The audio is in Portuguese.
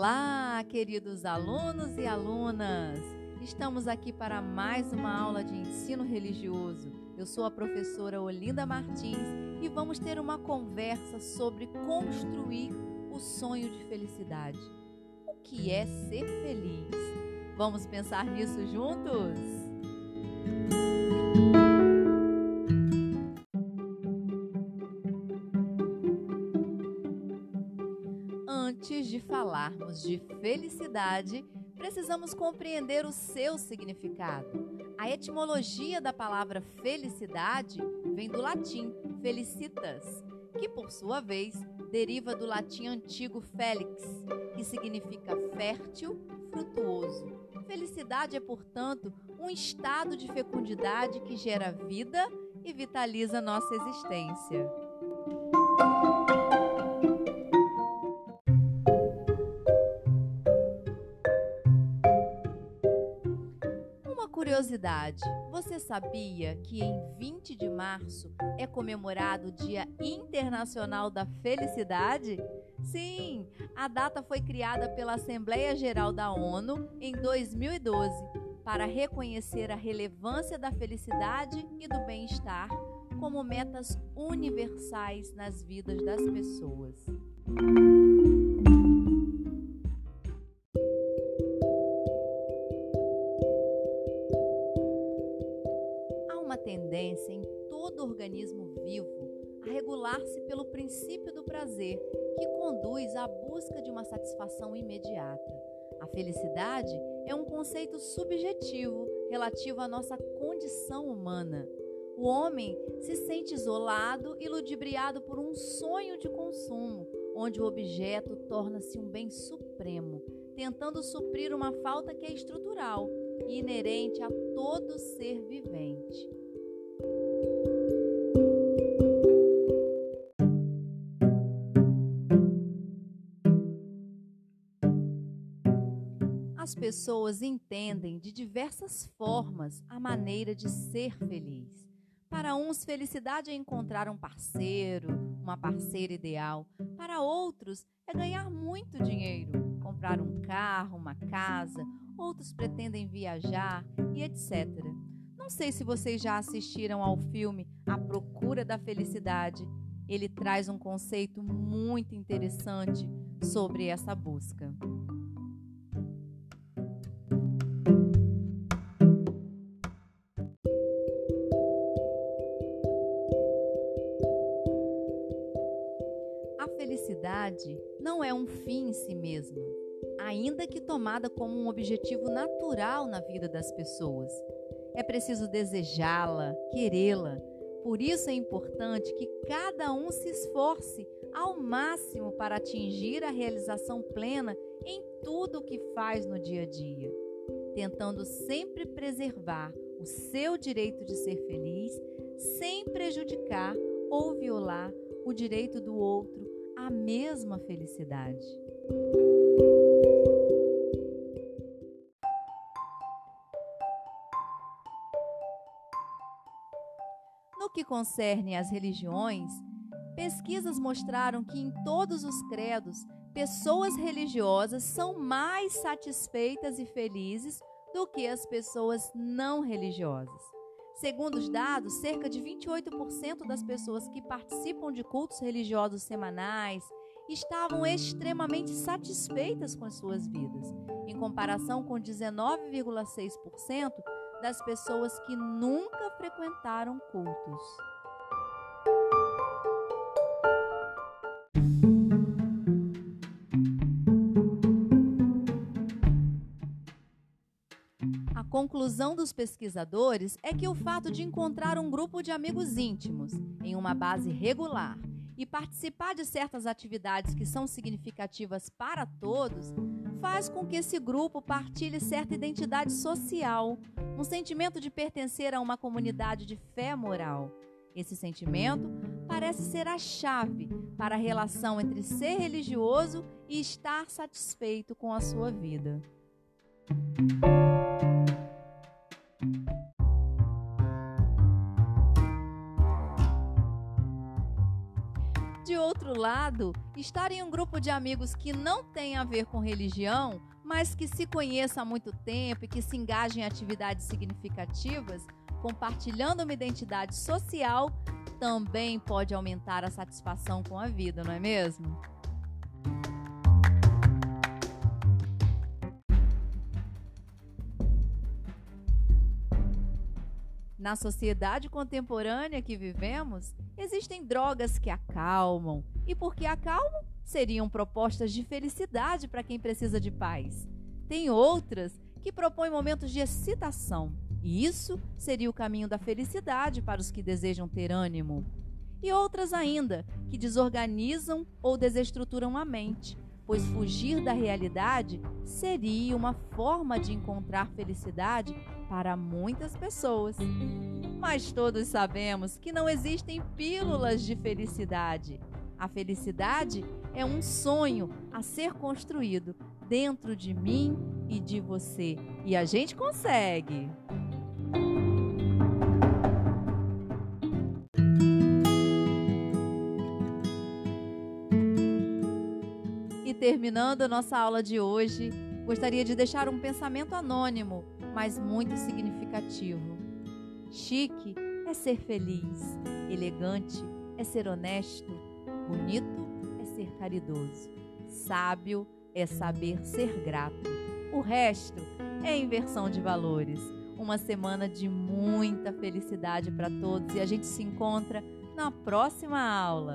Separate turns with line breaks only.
Olá, queridos alunos e alunas! Estamos aqui para mais uma aula de ensino religioso. Eu sou a professora Olinda Martins e vamos ter uma conversa sobre construir o sonho de felicidade. O que é ser feliz? Vamos pensar nisso juntos? Falarmos de felicidade, precisamos compreender o seu significado. A etimologia da palavra felicidade vem do latim felicitas, que por sua vez deriva do latim antigo felix, que significa fértil, frutuoso. Felicidade é, portanto, um estado de fecundidade que gera vida e vitaliza nossa existência. Curiosidade, você sabia que em 20 de março é comemorado o Dia Internacional da Felicidade? Sim, a data foi criada pela Assembleia Geral da ONU em 2012 para reconhecer a relevância da felicidade e do bem-estar como metas universais nas vidas das pessoas. Tendência em todo organismo vivo a regular-se pelo princípio do prazer, que conduz à busca de uma satisfação imediata. A felicidade é um conceito subjetivo relativo à nossa condição humana. O homem se sente isolado e ludibriado por um sonho de consumo, onde o objeto torna-se um bem supremo, tentando suprir uma falta que é estrutural e inerente a todo ser vivente. As pessoas entendem de diversas formas a maneira de ser feliz. Para uns, felicidade é encontrar um parceiro, uma parceira ideal. Para outros, é ganhar muito dinheiro, comprar um carro, uma casa. Outros pretendem viajar e etc. Não sei se vocês já assistiram ao filme A Procura da Felicidade. Ele traz um conceito muito interessante sobre essa busca. Felicidade não é um fim em si mesma, ainda que tomada como um objetivo natural na vida das pessoas. É preciso desejá-la, querê-la. Por isso é importante que cada um se esforce ao máximo para atingir a realização plena em tudo o que faz no dia a dia, tentando sempre preservar o seu direito de ser feliz, sem prejudicar ou violar o direito do outro à mesma felicidade. No que concerne às religiões, pesquisas mostraram que em todos os credos, pessoas religiosas são mais satisfeitas e felizes do que as pessoas não religiosas. Segundo os dados, cerca de 28% das pessoas que participam de cultos religiosos semanais estavam extremamente satisfeitas com as suas vidas, em comparação com 19,6% das pessoas que nunca frequentaram cultos. Conclusão dos pesquisadores é que o fato de encontrar um grupo de amigos íntimos em uma base regular e participar de certas atividades que são significativas para todos faz com que esse grupo partilhe certa identidade social, um sentimento de pertencer a uma comunidade de fé moral. Esse sentimento parece ser a chave para a relação entre ser religioso e estar satisfeito com a sua vida. Outro lado, estar em um grupo de amigos que não tem a ver com religião, mas que se conheça há muito tempo e que se engajem em atividades significativas, compartilhando uma identidade social, também pode aumentar a satisfação com a vida, não é mesmo? Na sociedade contemporânea que vivemos, existem drogas que acalmam, e porque acalmam, seriam propostas de felicidade para quem precisa de paz. Tem outras que propõem momentos de excitação, e isso seria o caminho da felicidade para os que desejam ter ânimo. E outras ainda que desorganizam ou desestruturam a mente, pois fugir da realidade seria uma forma de encontrar felicidade para muitas pessoas. Mas todos sabemos que não existem pílulas de felicidade. A felicidade é um sonho a ser construído dentro de mim e de você. E a gente consegue. terminando a nossa aula de hoje, gostaria de deixar um pensamento anônimo, mas muito significativo. Chique é ser feliz, elegante é ser honesto, bonito é ser caridoso, sábio é saber ser grato. O resto é inversão de valores. Uma semana de muita felicidade para todos e a gente se encontra na próxima aula.